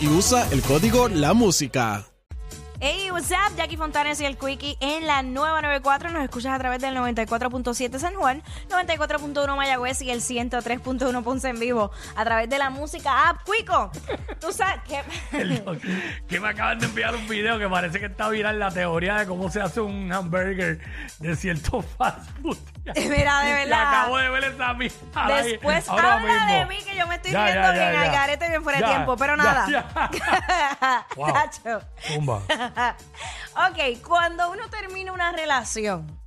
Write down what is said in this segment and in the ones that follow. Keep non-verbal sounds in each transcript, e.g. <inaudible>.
Y usa el código La Música. Hey, what's up? Jackie Fontanes y el Quickie en la nueva 94. Nos escuchas a través del 94.7 San Juan, 94.1 Mayagüez y el 103.1 Ponce en vivo a través de la música app. Quico, tú sabes que... <laughs> Perdón, que me acaban de enviar un video que parece que está viral la teoría de cómo se hace un hamburger de cierto <laughs> fast food. Mira, de Y verdad. acabo de ver esa misma. Después habla mismo. de mí que yo me estoy Ya, viendo ya, bien ya, al ya. garete bien fuera de Ya, tiempo, pero ya, nada. ya. <laughs> Wow. Tacho. Tumba. ok, cuando uno termina una relación,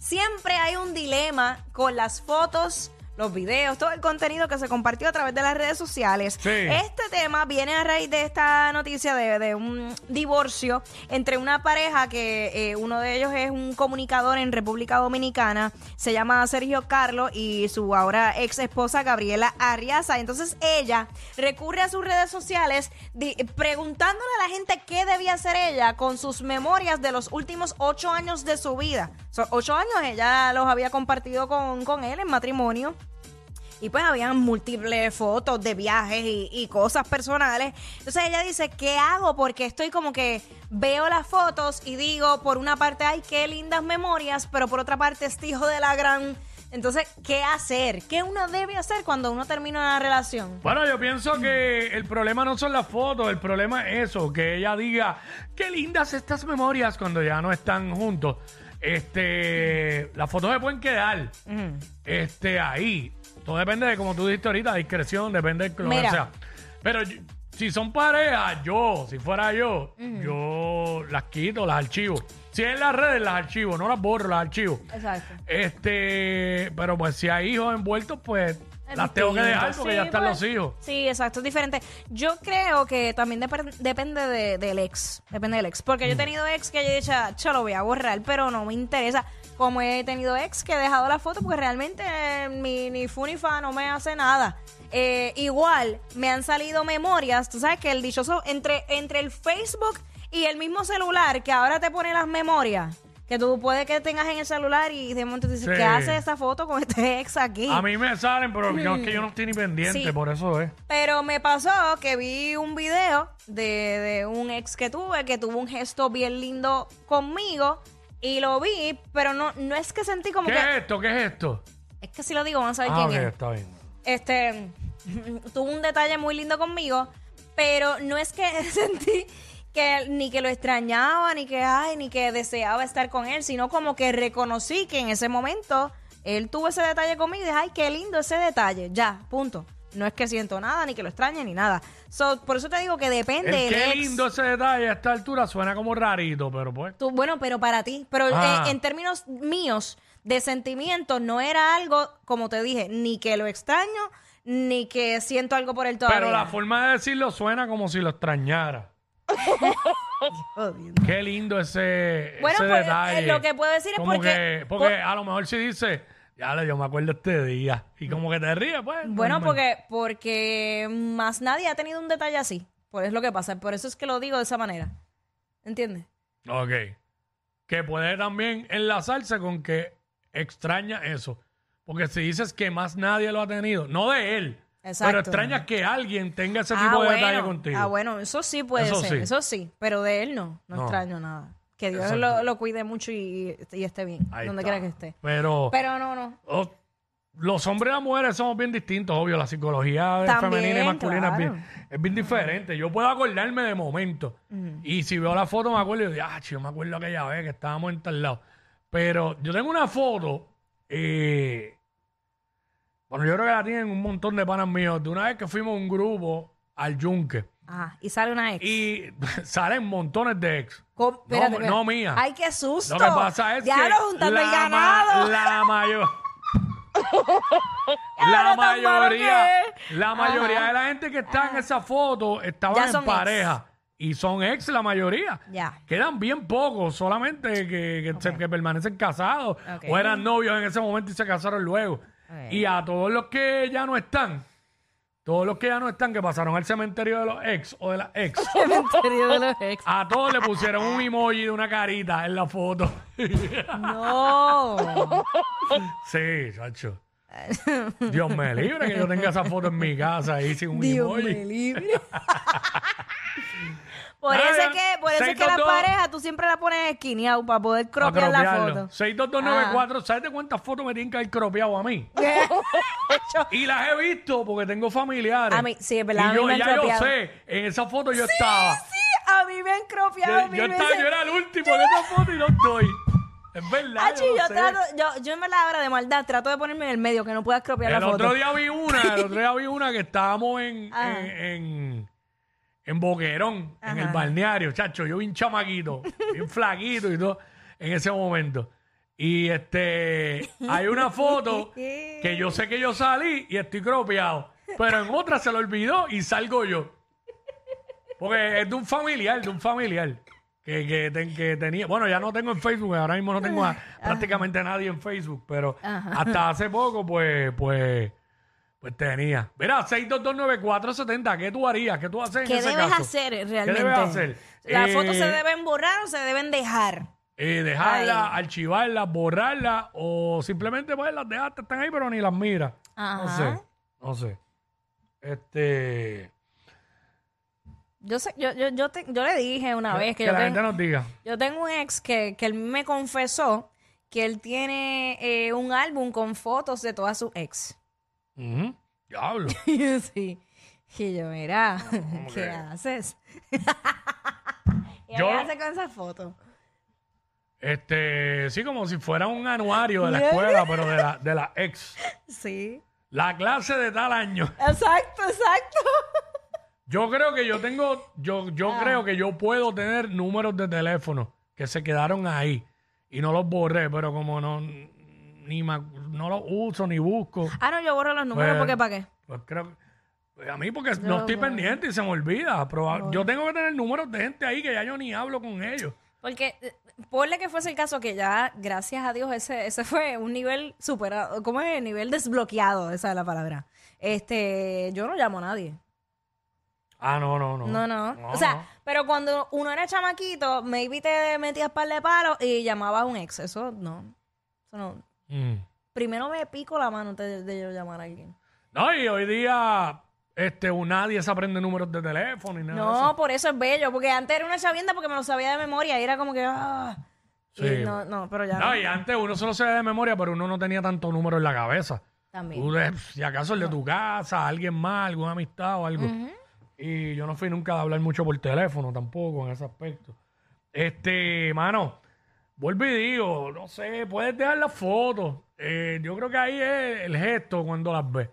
siempre hay un dilema con las fotos, los videos, todo el contenido que se compartió a través de las redes sociales. Sí. Este tema viene a raíz de esta noticia de, de un divorcio entre una pareja que eh, uno de ellos es un comunicador en República Dominicana, se llama Sergio Carlos y su ahora ex esposa Gabriela Arriaza. Entonces ella recurre a sus redes sociales preguntándole a la gente qué debía hacer ella con sus memorias de los últimos ocho años de su vida. Ocho años ella los había compartido con, con él en matrimonio. Y pues habían múltiples fotos de viajes y, y cosas personales. Entonces ella dice, ¿qué hago? Porque estoy como que veo las fotos y digo, por una parte, ay, qué lindas memorias, pero por otra parte, este hijo de la gran... Entonces, ¿qué hacer? ¿Qué uno debe hacer cuando uno termina una relación? Bueno, yo pienso que el problema no son las fotos, el problema es eso, que ella diga, qué lindas estas memorias cuando ya no están juntos. Este, las fotos se pueden quedar este, ahí. Todo depende de, como tú dijiste ahorita, discreción, depende de lo que sea. Pero yo- si son parejas, yo, si fuera yo, yo las quito, las archivo. Si es en las redes, las archivo, no las borro, las archivo. Exacto. Este, pero pues si hay hijos envueltos, pues Es las tengo que distinto. dejar porque Sí, ya están pues, los hijos. Sí, exacto, es diferente. Yo creo que también dep- depende de- del ex. Depende del ex. Porque yo he tenido ex que yo he dicho, yo lo voy a borrar, pero no me interesa. Como he tenido ex que he dejado la foto porque realmente eh, mi, ni fu ni fa no me hace nada. Eh, igual, me han salido memorias. Tú sabes que el dichoso entre, entre el Facebook y el mismo celular que ahora te pone las memorias. Que tú puedes que tengas en el celular y de momento te dices, Sí. ¿qué hace esta foto con este <laughs> ex aquí? A mí me salen, pero no, es que yo no estoy ni pendiente, Sí. por eso es. Pero me pasó que vi un video de, de un ex que tuve que tuvo un gesto bien lindo conmigo y lo vi, pero no, no es que sentí como ¿Qué que. es esto? ¿Qué es esto? Es que si lo digo, vamos a ver Ah, quién ok, es. está bien. Este <laughs> tuvo un detalle muy lindo conmigo, pero no es que <laughs> sentí que ni que lo extrañaba, ni que ay, ni que deseaba estar con él, sino como que reconocí que en ese momento él tuvo ese detalle conmigo y dije, ay, qué lindo ese detalle. Ya, punto. No es que siento nada, ni que lo extrañe, ni nada. So, por eso te digo que depende El del qué ex. lindo ese detalle a esta altura suena como rarito, pero pues. Tú- bueno, pero para ti. Pero Ah. eh, en términos míos de sentimientos, no era algo, como te dije, ni que lo extraño, ni que siento algo por él todavía. Pero la forma de decirlo suena como si lo extrañara. Qué lindo ese, Bueno, ese pues, detalle. eh, lo que puedo decir es como porque- Que, porque a lo mejor si dice, ya le yo me acuerdo este día. Y como que te ríes, pues. Bueno, normal. porque, porque más nadie ha tenido un detalle así. Por es lo que pasa. Por eso es que lo digo de esa manera. ¿Entiendes? Ok. Que puede también enlazarse con que extraña eso. Porque si dices que más nadie lo ha tenido, no de él, Exacto. pero extraña que alguien tenga ese Ah, tipo de bueno. detalle contigo. Ah, bueno, eso sí puede Eso ser. sí. Eso sí. Pero de él no. No, No. extraño nada. Que Dios lo, lo cuide mucho y, y esté bien. Ahí donde está. quiera que esté. Pero, Pero no, no. oh, los hombres y las mujeres somos bien distintos, obvio. La psicología También, femenina y masculina es, bien, es bien diferente. Yo puedo acordarme de momentos. Y si veo la foto me acuerdo y digo, ah, yo me acuerdo aquella vez que estábamos en tal lado. Pero yo tengo una foto, eh, bueno, yo creo que la tienen un montón de panas míos, de una vez que fuimos un grupo al yunque. Ajá. Y sale una ex. Y <laughs> salen montones de ex. Com- No, espérate, no, espérate. mía. Ay, qué susto. Lo que pasa es ya que lo juntando el la, ma- ganado. la <laughs> mayor Ya, la lo tan malo mayoría que la mayoría de la gente que está en esa foto Ya estaban son en pareja y son ex la mayoría. Ya. Quedan bien pocos, solamente que, que, se- que permanecen casados Ok. o eran novios en ese momento y se casaron luego. Ok. Y a todos los que ya no están, todos los que ya no están, que pasaron al cementerio de los ex o de las ex, <laughs> Cementerio de los ex. a todos le pusieron un emoji de una carita en la foto. No. <laughs> Sí, chacho. Dios me libre que yo tenga esa foto en mi casa ahí sin un Dios emoji. me libre. <laughs> por eso es que, por eso es que las 622. parejas tú siempre la pones esquineado para poder cropear la foto. 62294, ¿sabes de cuántas fotos me tienen que haber cropeado a mí? <laughs> Y las he visto porque tengo familiares. A mí- sí, es verdad, a Y mí yo, me han ya yo cropeado. sé, en esa foto yo estaba. Sí, a mí me han cropeado Yo, mil yo estaba- veces. yo era el último en esa foto y no estoy. Es verdad. Achi, yo, yo, lo sé. trato, yo, yo en verdad ahora de maldad trato de ponerme en el medio que no puedas cropear El la foto. otro día vi una, el otro día vi una que estábamos en, <laughs> Ah. en, en, en Boquerón, en el balneario, chacho, yo vi un chamaquito, bien flaquito y todo, en ese momento. Y este, hay una foto <laughs> que yo sé que yo salí y estoy cropeado, pero en otra se lo olvidó y salgo yo. Porque es de un familiar, de un familiar. Que, que, ten- que tenía, bueno, ya no tengo en Facebook, ahora mismo no tengo a- prácticamente nadie en Facebook, pero Ajá. hasta hace poco, pues, pues, pues tenía. Mira, 6229470, ¿qué tú harías? ¿Qué tú haces en ¿Qué ese debes caso? hacer ¿Qué realmente? debes hacer? ¿Las Eh, fotos se deben borrar o se deben dejar? eh, dejarla, archivarla, borrarla o simplemente pues las dejaste, están ahí pero ni las miras. No Ajá. sé, no sé. Este, Yo, sé, yo, yo, yo, te- yo le dije una vez que, que yo, la ten- gente nos diga. yo tengo un ex que, que él me confesó que él tiene eh, un álbum con fotos de todas sus ex. Ujú, Diablo. <laughs> Y yo sí. Y yo, mira, <laughs> ¿qué que? haces? <laughs> ¿Qué Yo- haces con esas fotos? Este, sí, como si fuera un anuario de la escuela, pero de la, de la ex. Sí. La clase de tal año. Exacto, exacto. Yo creo que yo tengo, yo, yo Ah. creo que yo puedo tener números de teléfono que se quedaron ahí y no los borré, pero como no, ni me no los uso ni busco, Ah, no, yo borro los números Pues- porque ¿para qué? pues creo que a mí porque no estoy pendiente y se me olvida. Proba- yo tengo que tener números de gente ahí que ya yo ni hablo con ellos. Porque eh, ponle que fuese el caso que ya, gracias a Dios, ese, ese fue un nivel superado, ¿cómo es? Nivel desbloqueado, esa es la palabra. Este, yo no llamo a nadie. Ah, no, no, no. No, no. o sea, no. pero cuando uno era chamaquito, maybe te metías par de palos y llamabas a un ex. Eso no. Eso no. Mm. Primero me pico la mano antes de, yo llamar a alguien. No, y hoy día este, un- nadie se aprende números de teléfono y nada de eso. No, por eso es bello. Porque antes era una chavienda porque me lo sabía de memoria y era como que. Ah, y Sí. no, no, pero ya No, no. y antes uno solo ve de memoria, pero uno no tenía tanto número en la cabeza. También. Tú si acaso el de tu casa, alguien más, alguna amistad o algo. Y yo no fui nunca de hablar mucho por teléfono tampoco en ese aspecto. Este, mano, vuelvo y digo, no sé, puedes dejar las fotos. Eh, yo creo que ahí es el gesto cuando las ves.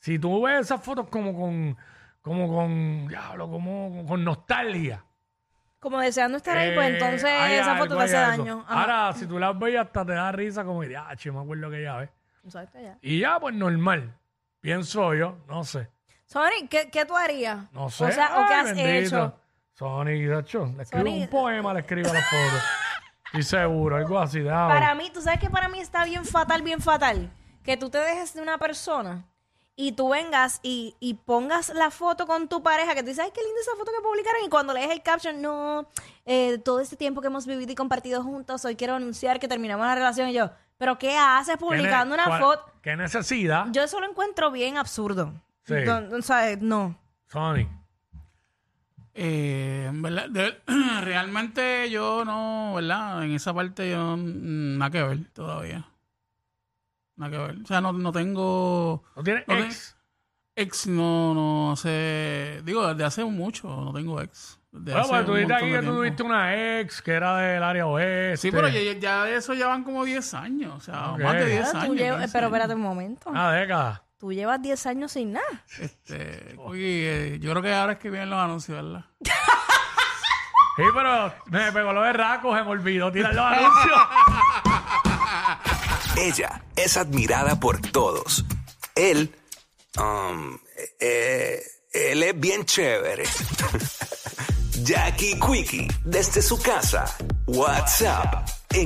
Si tú ves esas fotos como con, como con, diablo, como con nostalgia. Como deseando estar ahí, pues eh, entonces hay esa algo, foto te hay hace algo. daño. Ajá. Ahora, si tú las ves hasta te da risa como, ya, me acuerdo que ya ves. Exacto, ya. Y ya, pues normal. Pienso yo, no sé. Sony, ¿qué, ¿qué tú harías? No sé. O sea, ¿o qué Ay, has bendito. hecho? Sony, Dacho, le escribo Sony- un poema, le escribo a la foto. <laughs> Estoy seguro, algo así. déjame ver. Para mí, tú sabes que para mí está bien fatal, bien fatal. Que tú te dejes de una persona y tú vengas y, y pongas la foto con tu pareja, que tú dices, ay, qué linda esa foto que publicaron. Y cuando lees el caption, no, eh, todo este tiempo que hemos vivido y compartido juntos, hoy quiero anunciar que terminamos la relación. Y yo, ¿pero qué haces ¿Qué publicando una foto? ¿Qué necesidad, Yo eso lo encuentro bien absurdo. Sí. No, o sea, no. Sony? Eh, en verdad, de- <clears throat> realmente yo no, ¿verdad? En esa parte yo mm, nada que ver todavía. Nada que ver. O sea, no, no tengo... ¿No tienes No ex? Ex no, no hace... Digo, desde hace mucho no tengo ex. Bueno, pues tú dijiste aquí de que tú tuviste una ex que era del área oeste. Sí, pero ya, ya- ya eso ya van como 10 años. O sea, Ok. más de 10 Ah, años. llevas- 15 pero espérate un momento. Una década. Tú llevas 10 años sin nada. Este, oye, eh, yo creo que ahora es que vienen los anuncios, ¿verdad? <laughs> Sí, pero me pegó lo de raco, se me olvidó tirar los anuncios. <laughs> Ella es admirada por todos. Él, um, eh, él es bien chévere. <laughs> Jackie Quickie, desde su casa. WhatsApp